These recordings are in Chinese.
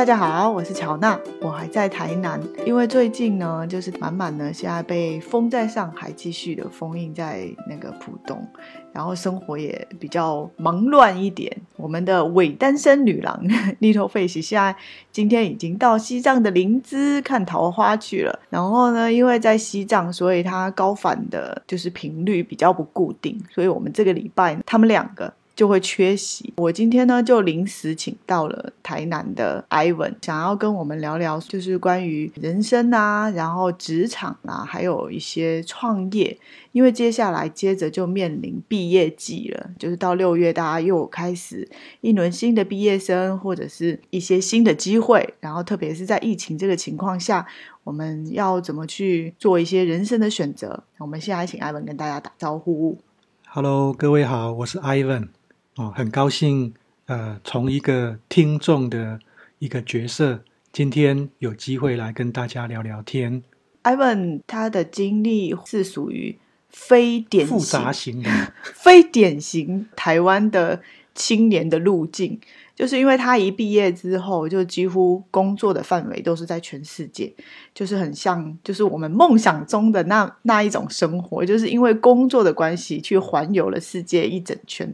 大家好，我是乔娜，我还在台南，因为最近呢，就是满满的现在被封在上海，继续的封印在那个浦东，然后生活也比较忙乱一点。我们的伪单身女郎 Little Face 现在今天已经到西藏的林芝看桃花去了，然后呢，因为在西藏，所以她高反的就是频率比较不固定，所以我们这个礼拜他们两个。就会缺席。我今天呢，就临时请到了台南的 Ivan，想要跟我们聊聊，就是关于人生啊，然后职场啊，还有一些创业。因为接下来接着就面临毕业季了，就是到六月，大家又开始一轮新的毕业生，或者是一些新的机会。然后特别是在疫情这个情况下，我们要怎么去做一些人生的选择？我们现在请艾文跟大家打招呼。Hello，各位好，我是 Ivan。哦，很高兴，呃，从一个听众的一个角色，今天有机会来跟大家聊聊天。Ivan 他的经历是属于非典型、复杂型的、非典型台湾的青年的路径。就是因为他一毕业之后，就几乎工作的范围都是在全世界，就是很像，就是我们梦想中的那那一种生活，就是因为工作的关系去环游了世界一整圈，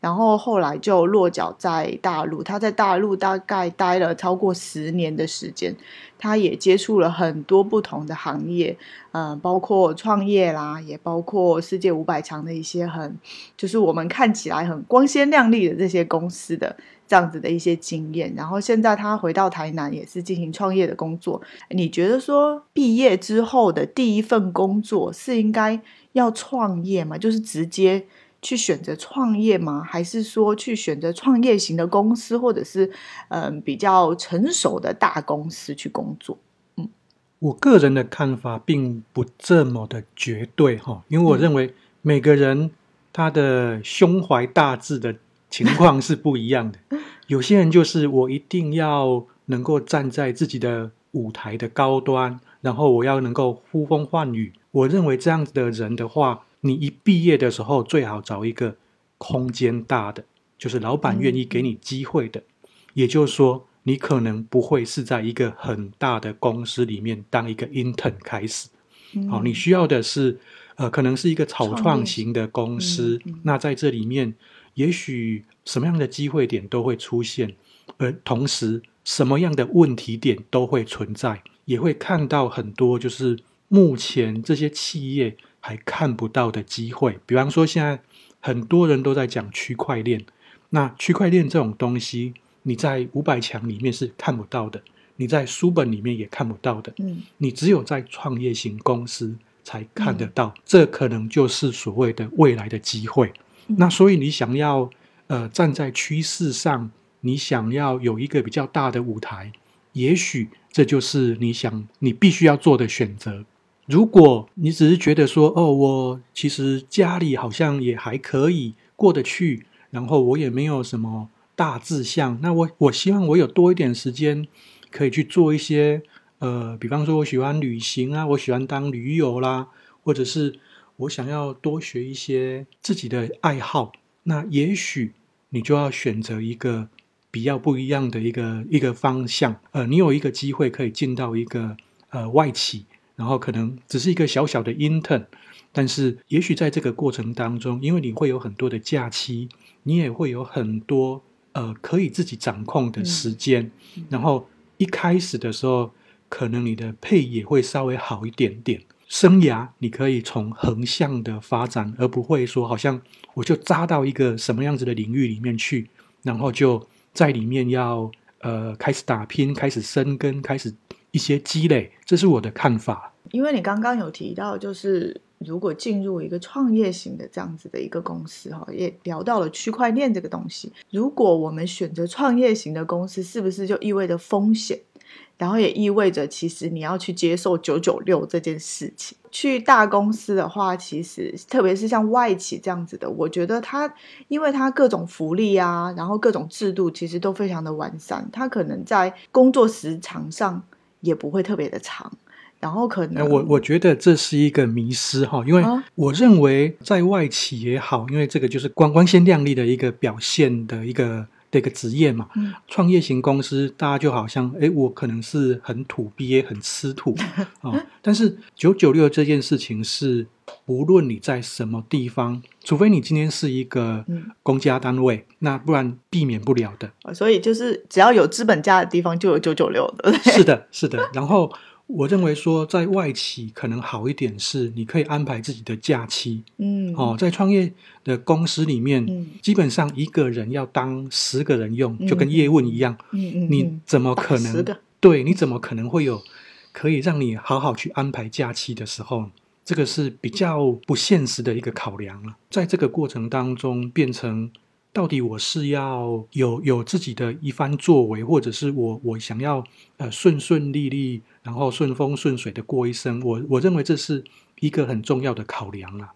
然后后来就落脚在大陆。他在大陆大概待了超过十年的时间，他也接触了很多不同的行业，嗯，包括创业啦，也包括世界五百强的一些很，就是我们看起来很光鲜亮丽的这些公司的。这样子的一些经验，然后现在他回到台南也是进行创业的工作。你觉得说毕业之后的第一份工作是应该要创业吗？就是直接去选择创业吗？还是说去选择创业型的公司，或者是嗯比较成熟的大公司去工作？嗯，我个人的看法并不这么的绝对哈，因为我认为每个人他的胸怀大志的。情况是不一样的，有些人就是我一定要能够站在自己的舞台的高端，然后我要能够呼风唤雨。我认为这样子的人的话，你一毕业的时候最好找一个空间大的，就是老板愿意给你机会的。也就是说，你可能不会是在一个很大的公司里面当一个 intern 开始。好，你需要的是呃，可能是一个草创型的公司。那在这里面。也许什么样的机会点都会出现，而同时什么样的问题点都会存在，也会看到很多就是目前这些企业还看不到的机会。比方说，现在很多人都在讲区块链，那区块链这种东西，你在五百强里面是看不到的，你在书本里面也看不到的，嗯，你只有在创业型公司才看得到，这可能就是所谓的未来的机会。那所以你想要呃站在趋势上，你想要有一个比较大的舞台，也许这就是你想你必须要做的选择。如果你只是觉得说哦，我其实家里好像也还可以过得去，然后我也没有什么大志向，那我我希望我有多一点时间可以去做一些呃，比方说我喜欢旅行啊，我喜欢当驴友啦，或者是。我想要多学一些自己的爱好，那也许你就要选择一个比较不一样的一个一个方向。呃，你有一个机会可以进到一个呃外企，然后可能只是一个小小的 intern，但是也许在这个过程当中，因为你会有很多的假期，你也会有很多呃可以自己掌控的时间，然后一开始的时候，可能你的配也会稍微好一点点。生涯你可以从横向的发展，而不会说好像我就扎到一个什么样子的领域里面去，然后就在里面要呃开始打拼，开始生根，开始一些积累，这是我的看法。因为你刚刚有提到，就是如果进入一个创业型的这样子的一个公司哈，也聊到了区块链这个东西。如果我们选择创业型的公司，是不是就意味着风险？然后也意味着，其实你要去接受九九六这件事情。去大公司的话，其实特别是像外企这样子的，我觉得它，因为它各种福利啊，然后各种制度其实都非常的完善，它可能在工作时长上也不会特别的长。然后可能我我觉得这是一个迷失哈，因为我认为在外企也好，因为这个就是光光鲜亮丽的一个表现的一个。的一个职业嘛。嗯创业型公司，大家就好像，哎，我可能是很土鳖、很吃土 哦。但是九九六这件事情是，无论你在什么地方，除非你今天是一个嗯公家单位，那不然避免不了的。所以就是只要有资本家的地方就有九九六的，是的，是的。然后我认为说，在外企可能好一点是，你可以安排自己的假期嗯哦。在创业的公司里面，嗯基本上一个人要当十个人用，就跟嗯叶问一样。嗯嗯，你嗯怎么可能？对，你怎么可能会有可以让你好好去安排假期的时候？这个是比较不现实的一个考量了。在这个过程当中，变成到底我是要有有自己的一番作为，或者是我我想要呃顺顺利利，然后顺风顺水的过一生？我我认为这是一个很重要的考量啊。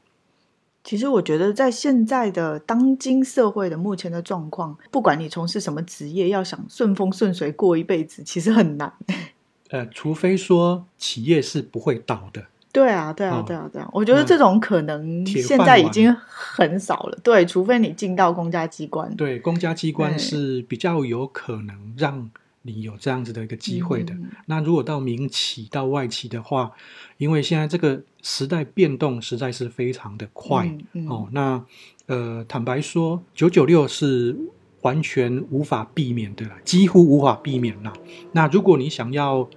其实我觉得，在现在的当今社会的目前的状况，不管你从事什么职业，要想顺风顺水过一辈子，其实很难。呃，除非说企业是不会倒的。对啊，对啊哦，对啊，对啊，我觉得这种可能铁现在已经很少了。对，除非你进到公家机关。对，公家机关是比较有可能让你有这样子的一个机会的。嗯那如果到民企、到外企的话，因为现在这个时代变动实在是非常的快、嗯嗯哦。那呃，坦白说，九九六是完全无法避免的啦，几乎无法避免啦。那如果你想要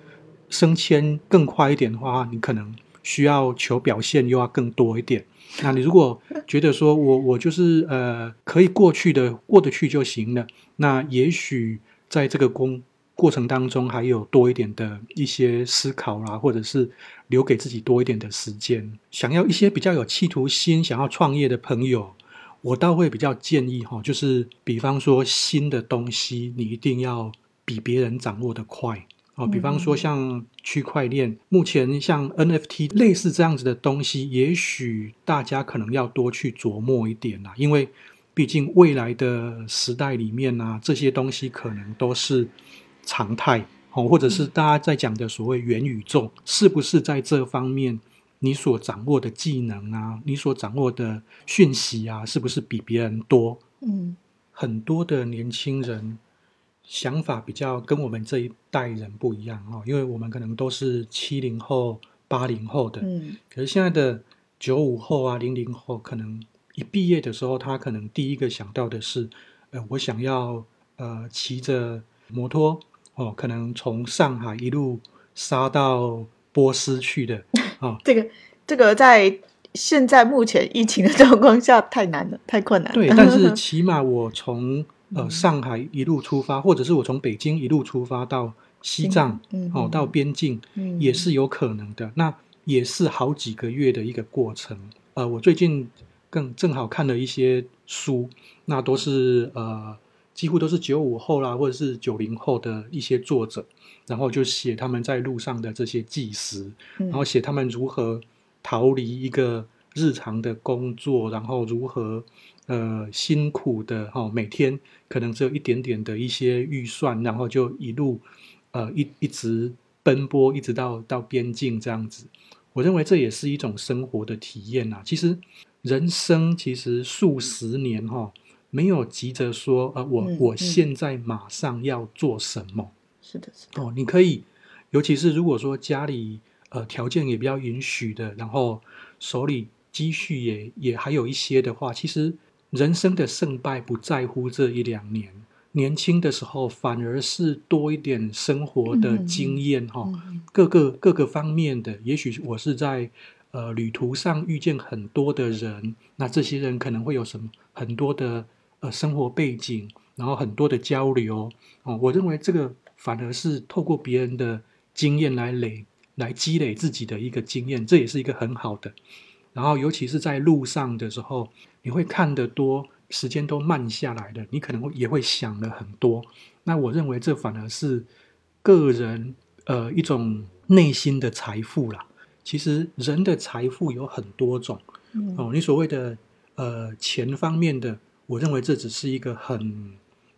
升迁更快一点的话，你可能需要求表现又要更多一点。那你如果觉得说我我就是呃可以过去的过得去就行了，那也许在这个工过程当中还有多一点的一些思考啦，或者是留给自己多一点的时间。想要一些比较有企图心、想要创业的朋友，我倒会比较建议哈，就是比方说新的东西，你一定要比别人掌握的快。哦，比方说像区块链，目前像 NFT 类似这样子的东西，也许大家可能要多去琢磨一点啦，因为毕竟未来的时代里面啊，这些东西可能都是常态哦，或者是大家在讲的所谓元宇宙，是不是在这方面你所掌握的技能啊，你所掌握的讯息啊，是不是比别人多？嗯。很多的年轻人想法比较跟我们这一代人不一样哦，因为我们可能都是七零后、八零后的，嗯可是现在的九五后啊、零零后，可能一毕业的时候，他可能第一个想到的是，呃，我想要呃骑着摩托哦，可能从上海一路杀到波斯去的啊、这个这个在现在目前疫情的状况下太难了，太困难了。对，但是起码我从呃嗯上海一路出发，或者是我从北京一路出发到西藏，哦，嗯哦到边境嗯也是有可能的。那也是好几个月的一个过程。呃，我最近更正好看了一些书，那都是呃几乎都是九五后啦，或者是九零后的一些作者，然后就写他们在路上的这些纪实，嗯然后写他们如何逃离一个日常的工作，然后如何呃辛苦的哈、哦，每天可能只有一点点的一些预算，然后就一路呃一一直奔波，一直到到边境这样子。我认为这也是一种生活的体验啊。其实人生其实数十年哈、没有急着说呃我、我现在马上要做什么。是的，是的，哦，你可以，尤其是如果说家里呃条件也比较允许的，然后手里积蓄也也还有一些的话，其实人生的胜败不在乎这一两年，年轻的时候反而是多一点生活的经验哈、嗯各个各个方面的，也许我是在呃旅途上遇见很多的人，那这些人可能会有什么很多的呃生活背景，然后很多的交流哦。我认为这个反而是透过别人的经验来累来积累自己的一个经验，这也是一个很好的。然后尤其是在路上的时候，你会看得多，时间都慢下来了，你可能会也会想了很多。那我认为这反而是个人呃一种内心的财富啦。其实人的财富有很多种嗯哦，你所谓的呃钱方面的，我认为这只是一个很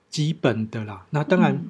基本的啦。那当然嗯，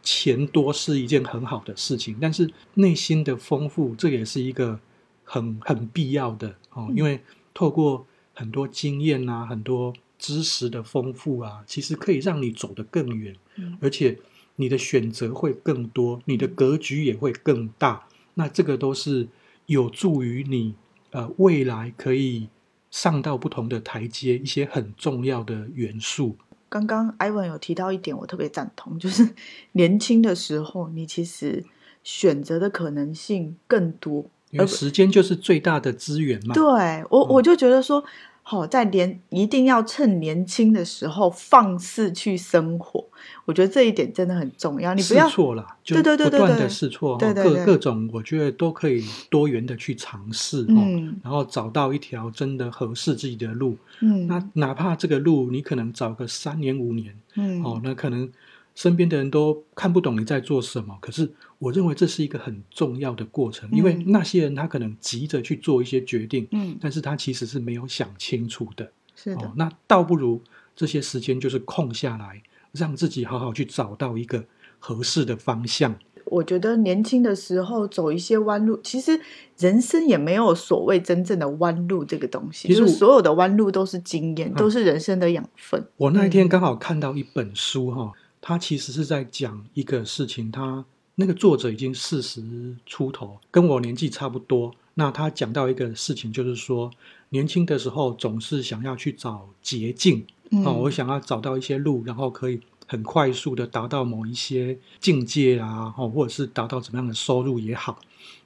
钱多是一件很好的事情，但是内心的丰富，这也是一个很很必要的哦，嗯因为透过很多经验啊，很多知识的丰富啊，其实可以让你走得更远，嗯而且你的选择会更多，你的格局也会更大。那这个都是有助于你呃未来可以上到不同的台阶，一些很重要的元素。刚刚 Ivan 有提到一点，我特别赞同，就是年轻的时候，你其实选择的可能性更多。因为时间就是最大的资源嘛。对我，我就觉得说，好、在年一定要趁年轻的时候放肆去生活。我觉得这一点真的很重要。你不试要错了，就对对对对不断的对试错，对对对各各种我觉得都可以多元的去尝试哦，嗯然后找到一条真的合适自己的路。嗯那哪怕这个路你可能找个三年五年嗯哦，那可能身边的人都看不懂你在做什么，可是我认为这是一个很重要的过程，因为嗯那些人他可能急着去做一些决定，嗯，但是他其实是没有想清楚的。是的哦，，那倒不如这些时间就是空下来，让自己好好去找到一个合适的方向。我觉得年轻的时候走一些弯路，其实人生也没有所谓真正的弯路这个东西，其实我就是所有的弯路都是经验，嗯都是人生的养分。我那一嗯天刚好看到一本书哈、它其实是在讲一个事情，他那个作者已经四十出头，跟我年纪差不多。那他讲到一个事情，就是说年轻的时候总是想要去找捷径，嗯哦，我想要找到一些路，然后可以很快速的达到某一些境界啊，哦，或者是达到怎么样的收入也好。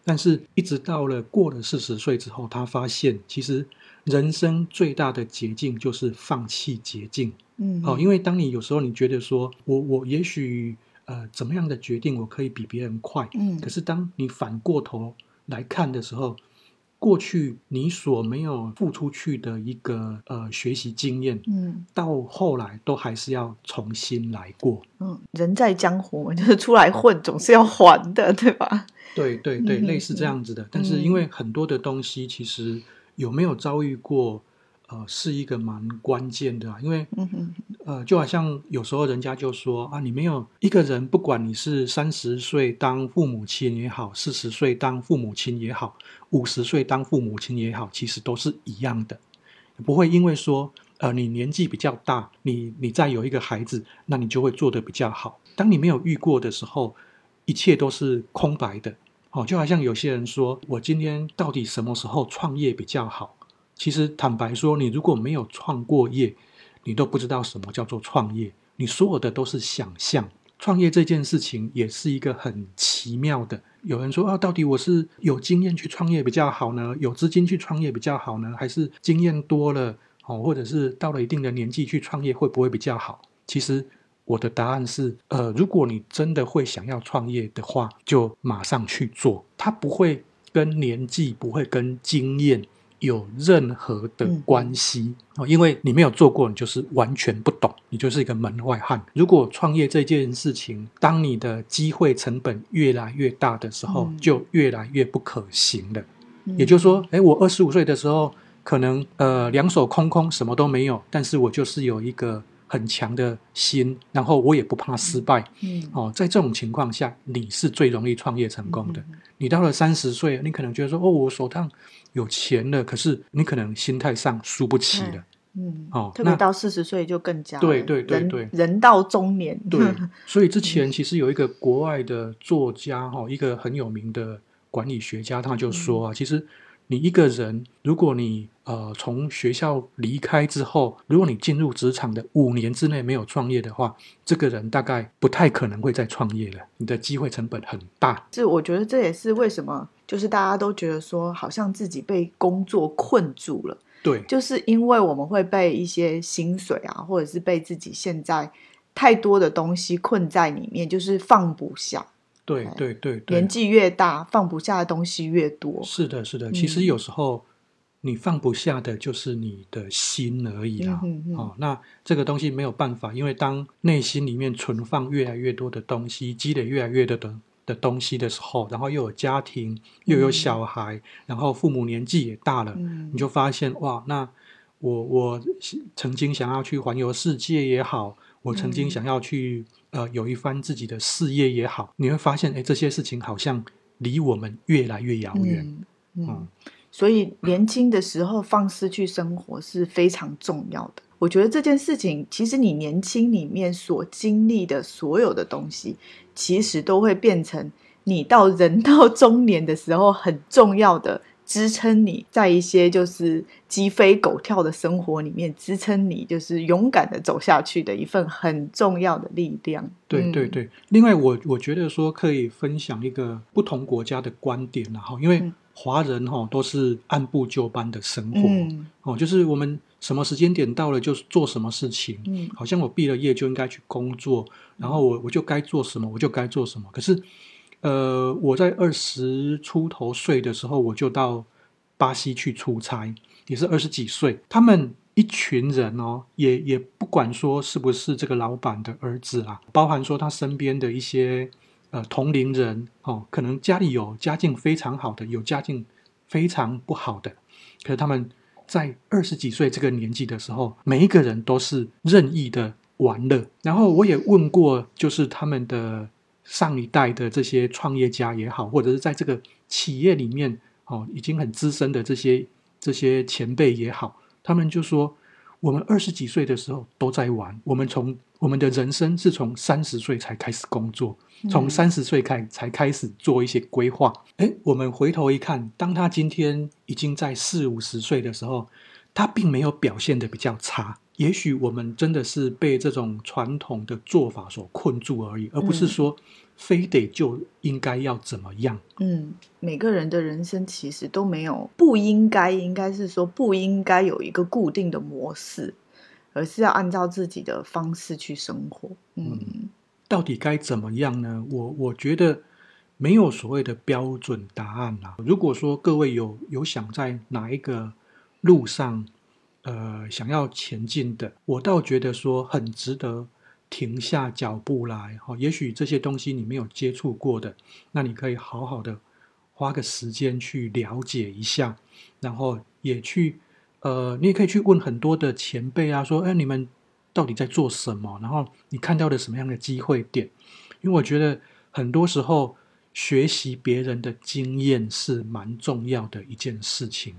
但是，一直到了过了四十岁之后，他发现其实人生最大的捷径就是放弃捷径。嗯，哦，因为当你有时候你觉得说我我也许呃怎么样的决定我可以比别人快，嗯可是当你反过头来看的时候，过去你所没有付出去的一个呃学习经验，嗯到后来都还是要重新来过。嗯，人在江湖，就是出来混总是要还的，对吧？对对对，嗯类似这样子的。但是因为很多的东西，其实有没有遭遇过，呃，是一个蛮关键的、啊。因为呃，就好像有时候人家就说啊，你没有一个人，不管你是三十岁当父母亲也好，四十岁当父母亲也好，五十岁当父母亲也好，其实都是一样的，不会因为说呃你年纪比较大，你你再有一个孩子，那你就会做得比较好。当你没有遇过的时候，一切都是空白的。哦，就好像有些人说，我今天到底什么时候创业比较好？其实坦白说，你如果没有创过业，你都不知道什么叫做创业，你所有的都是想象。创业这件事情也是一个很奇妙的。有人说啊，到底我是有经验去创业比较好呢，有资金去创业比较好呢，还是经验多了哦，或者是到了一定的年纪去创业会不会比较好？其实我的答案是，呃，如果你真的会想要创业的话，就马上去做，它不会跟年纪，不会跟经验。有任何的关系哦，因为你没有做过，你就是完全不懂，你就是一个门外汉。如果创业这件事情，当你的机会成本越来越大的时候，嗯就越来越不可行了。嗯也就是说，诶，我二十五岁的时候，可能呃两手空空，什么都没有，但是我就是有一个很强的心，然后我也不怕失败。嗯哦，在这种情况下，你是最容易创业成功的。嗯你到了三十岁，你可能觉得说，哦，我手上有钱了，可是你可能心态上输不起了。嗯，哦那特别到四十岁就更加对对对对人到中年，对，所以之前其实有一个国外的作家哈、一个很有名的管理学家，他就说啊，其实你一个人，如果你呃从学校离开之后，如果你进入职场的五年之内没有创业的话，这个人大概不太可能会再创业了，你的机会成本很大。是我觉得这也是为什么，就是大家都觉得说，好像自己被工作困住了，对就是因为我们会被一些薪水啊，或者是被自己现在太多的东西困在里面，就是放不下。对哎对对对年，纪越大，放不下的东西越多。是的，是的。其实嗯有时候你放不下的就是你的心而已啦。嗯哼哼哦，那这个东西没有办法，因为当内心里面存放越来越多的东西，积累越来越多的的东西的时候，然后又有家庭，又有小孩，然后父母年纪也大了，嗯你就发现哇，那我我曾经想要去环游世界也好，我曾经嗯想要去、呃有一番自己的事业也好，你会发现，哎，这些事情好像离我们越来越遥远。嗯嗯嗯，所以年轻的时候放肆去生活是非常重要的。我觉得这件事情，其实你年轻里面所经历的所有的东西，其实都会变成你到人到中年的时候很重要的支撑你在一些就是鸡飞狗跳的生活里面支撑你就是勇敢的走下去的一份很重要的力量。嗯。对对。对，另外我我觉得说可以分享一个不同国家的观点然后因为嗯。华人哈都是按部就班的生活、嗯。哦，就是我们什么时间点到了就做什么事情，嗯。好像我毕了业就应该去工作，然后我我就该做什么我就该做什么。可是，呃，我在二十出头岁的时候，我就到巴西去出差，也是二十几岁。他们一群人哦，也也不管说是不是这个老板的儿子啦，包含说他身边的一些呃同龄人哦，可能家里有家境非常好的，有家境非常不好的，可是他们在二十几岁这个年纪的时候，每一个人都是任意的玩乐。然后我也问过，就是他们的上一代的这些创业家也好，或者是在这个企业里面哦已经很资深的这些这些前辈也好，他们就说，我们二十几岁的时候都在玩，我们从我们的人生是从三十岁才开始工作，从三十岁开才开始做一些规划。哎，我们回头一看，当他今天已经在四五十岁的时候，他并没有表现的比较差。也许我们真的是被这种传统的做法所困住而已，而不是说非得就应该要怎么样。嗯，每个人的人生其实都没有不应该，应该是说不应该有一个固定的模式，而是要按照自己的方式去生活。嗯到底该怎么样呢？我我觉得没有所谓的标准答案啦。如果说各位有有想在哪一个路上，呃，想要前进的，我倒觉得说很值得停下脚步来。哈、也许这些东西你没有接触过的，那你可以好好的花个时间去了解一下，然后也去呃，你也可以去问很多的前辈啊，说，哎，你们到底在做什么？然后你看到了什么样的机会点？因为我觉得很多时候学习别人的经验是蛮重要的一件事情。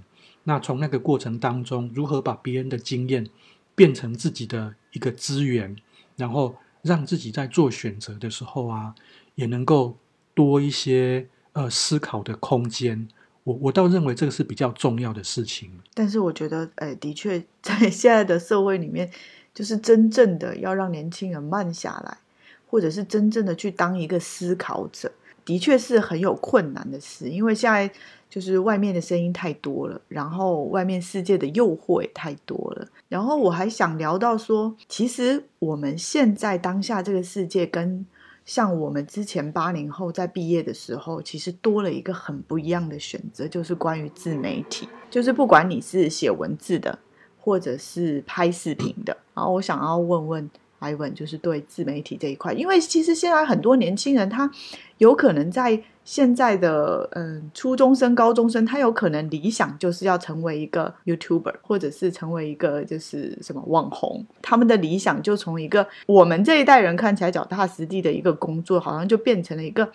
那从那个过程当中，如何把别人的经验变成自己的一个资源，然后让自己在做选择的时候啊，也能够多一些呃思考的空间。我我倒认为这个是比较重要的事情。但是我觉得，哎，的确，在现在的社会里面，就是真正的要让年轻人慢下来，或者是真正的去当一个思考者，的确是很有困难的事。因为现在就是外面的声音太多了，然后外面世界的诱惑也太多了。然后我还想聊到说，其实我们现在当下这个世界跟像我们之前八零后在毕业的时候，其实多了一个很不一样的选择，就是关于自媒体。就是不管你是写文字的，或者是拍视频的，然后我想要问问 Ivan，就是对自媒体这一块，因为其实现在很多年轻人他有可能在现在的嗯初中生、高中生，他有可能理想就是要成为一个 YouTuber，或者是成为一个就是什么网红。他们的理想就从一个我们这一代人看起来脚踏实地的一个工作，好像就变成了一个，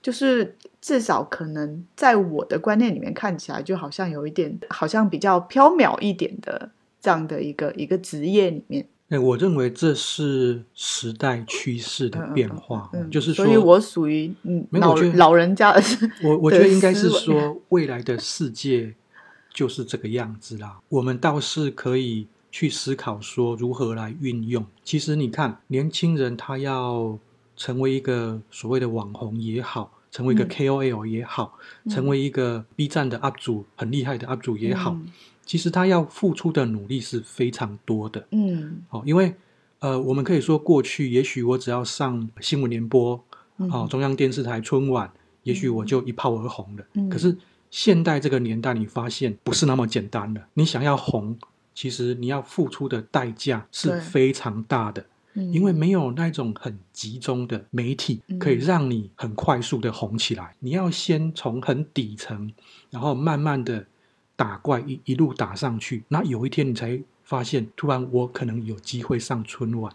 就是至少可能在我的观念里面看起来，就好像有一点，好像比较缥缈一点的这样的一个一个职业里面。哎，我认为这是时代趋势的变化，嗯，就是说，所以我属于嗯老老人家的我我觉得应该是说，未来的世界就是这个样子啦。我们倒是可以去思考说如何来运用。其实你看，年轻人他要成为一个所谓的网红也好，成为一个嗯 KOL 也好，成为一个 B 站的 UP 主很厉害的 UP 主也好，嗯其实他要付出的努力是非常多的。嗯哦，因为呃，我们可以说过去，也许我只要上新闻联播，嗯哦，中央电视台春晚，也许我就一炮而红了。嗯可是现代这个年代，你发现不是那么简单的。你想要红，其实你要付出的代价是非常大的，嗯因为没有那种很集中的媒体嗯可以让你很快速的红起来。你要先从很底层，然后慢慢的打怪一一路打上去，那有一天你才发现，突然我可能有机会上春晚。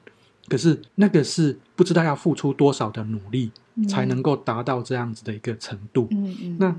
可是那个是不知道要付出多少的努力，才能够达到这样子的一个程度。嗯嗯那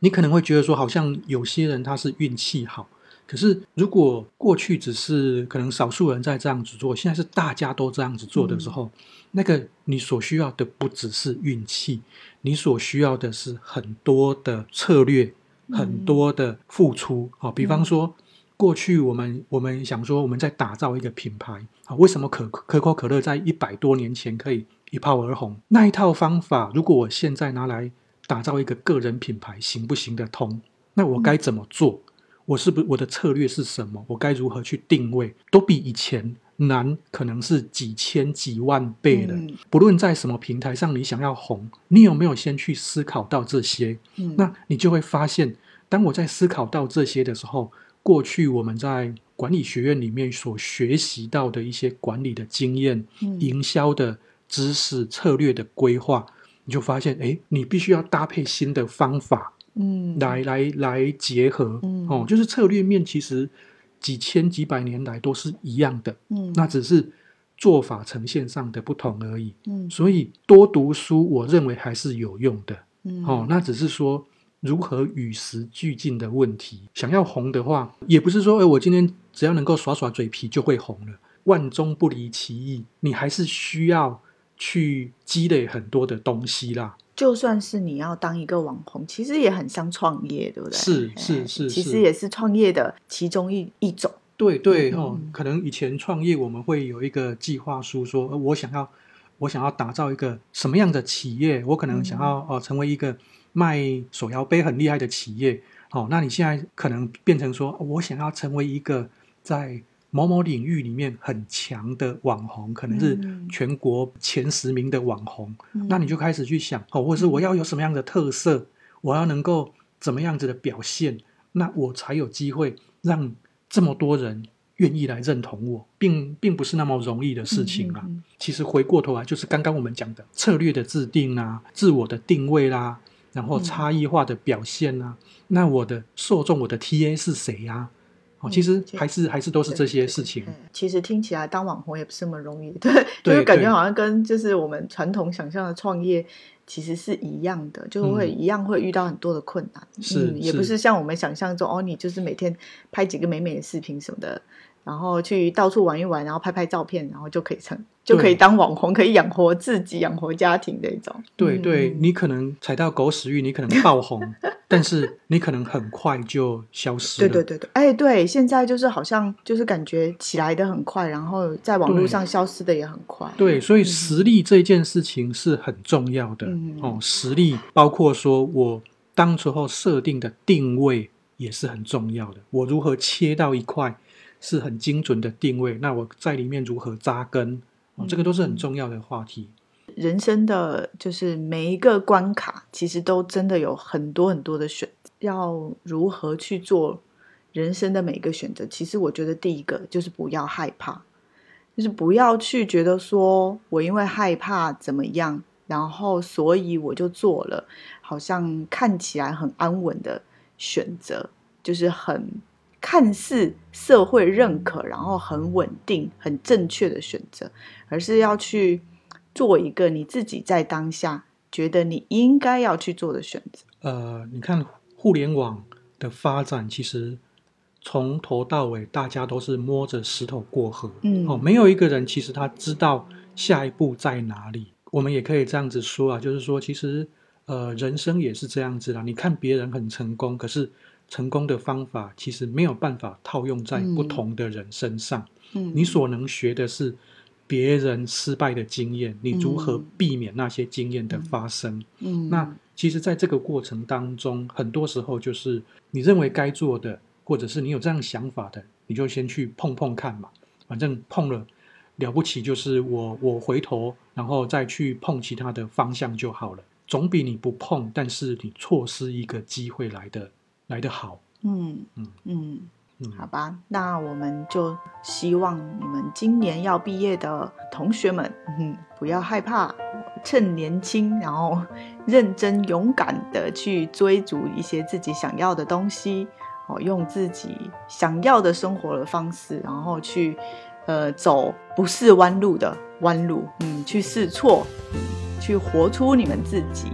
你可能会觉得说，好像有些人他是运气好，可是如果过去只是可能少数人在这样子做，现在是大家都这样子做的时候，那个你所需要的不只是运气，你所需要的是很多的策略，很多的付出。好，比方说。过去我们我们想说我们在打造一个品牌啊，为什么可可口可乐在一百多年前可以一炮而红？那一套方法，如果我现在拿来打造一个个人品牌，行不行得通？那我该怎么做？我是不是我的策略是什么？我该如何去定位？都比以前难，可能是几千几万倍的。不论在什么平台上，你想要红，你有没有先去思考到这些？那你就会发现，当我在思考到这些的时候。过去我们在管理学院里面所学习到的一些管理的经验、营销的知识、策略的规划，你就发现，哎，你必须要搭配新的方法，嗯，来来来结合，哦，就是策略面其实几千几百年来都是一样的，嗯，那只是做法呈现上的不同而已，嗯，所以多读书，我认为还是有用的，嗯，哦，那只是说。如何与时俱进的问题，想要红的话，也不是说，哎，我今天只要能够耍耍嘴皮就会红了。万中不离其一，你还是需要去积累很多的东西啦。就算是你要当一个网红，其实也很像创业，对不对？是是是，其实也是创业的其中一一种。对对哦，可能以前创业我们会有一个计划书，说我想要我想要打造一个什么样的企业，我可能想要哦成为一个。卖手摇杯很厉害的企业，哦，那你现在可能变成说，我想要成为一个在某某领域里面很强的网红，可能是全国前十名的网红，那你就开始去想，哦，或者是我要有什么样的特色，我要能够怎么样子的表现，那我才有机会让这么多人愿意来认同我，并并不是那么容易的事情啊。其实回过头来，就是刚刚我们讲的策略的制定啊，自我的定位啦。然后差异化的表现啊，那我的受众，我的 TA 是谁呀？哦，其实还是还是都是这些事情。其实听起来当网红也不是那么容易，对，就是感觉好像跟就是我们传统想象的创业其实是一样的，就会一样会遇到很多的困难。是，也不是像我们想象中哦，你就是每天拍几个美美的视频什么的。然后去到处玩一玩，然后拍拍照片，然后就可以成，就可以当网红，可以养活自己、养活家庭这种。对对，你可能踩到狗屎运，你可能爆红，但是你可能很快就消失了。对对对对，哎，对，现在就是好像就是感觉起来的很快，然后在网络上消失的也很快。对，所以实力这件事情是很重要的哦。实力包括说我当时候设定的定位也是很重要的，我如何切到一块。是很精准的定位，那我在里面如何扎根？这个都是很重要的话题。人生的就是每一个关卡，其实都真的有很多很多的选择。要如何去做人生的每一个选择？其实我觉得第一个就是不要害怕，就是不要去觉得说我因为害怕怎么样，然后所以我就做了好像看起来很安稳的选择，就是很。看似社会认可，然后很稳定、很正确的选择，而是要去做一个你自己在当下觉得你应该要去做的选择。呃，你看互联网的发展，其实从头到尾大家都是摸着石头过河，嗯，哦，没有一个人其实他知道下一步在哪里。我们也可以这样子说啊，就是说，其实呃，人生也是这样子啦。你看别人很成功，可是。成功的方法其实没有办法套用在不同的人身上。嗯，你所能学的是别人失败的经验，你如何避免那些经验的发生？嗯，那其实，在这个过程当中，很多时候就是你认为该做的，或者是你有这样想法的，你就先去碰碰看嘛。反正碰了了不起，就是我我回头然后再去碰其他的方向就好了，总比你不碰，但是你错失一个机会来的。来得好，嗯嗯。嗯嗯，好吧，那我们就希望你们今年要毕业的同学们，嗯，不要害怕，趁年轻，然后认真勇敢的去追逐一些自己想要的东西，哦，用自己想要的生活的方式，然后去呃走不是弯路的弯路，嗯，去试错，嗯，去活出你们自己，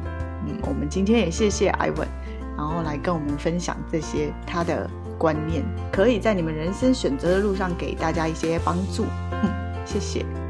嗯，我们今天也谢谢艾文。然后来跟我们分享这些他的观念，可以在你们人生选择的路上给大家一些帮助。谢谢。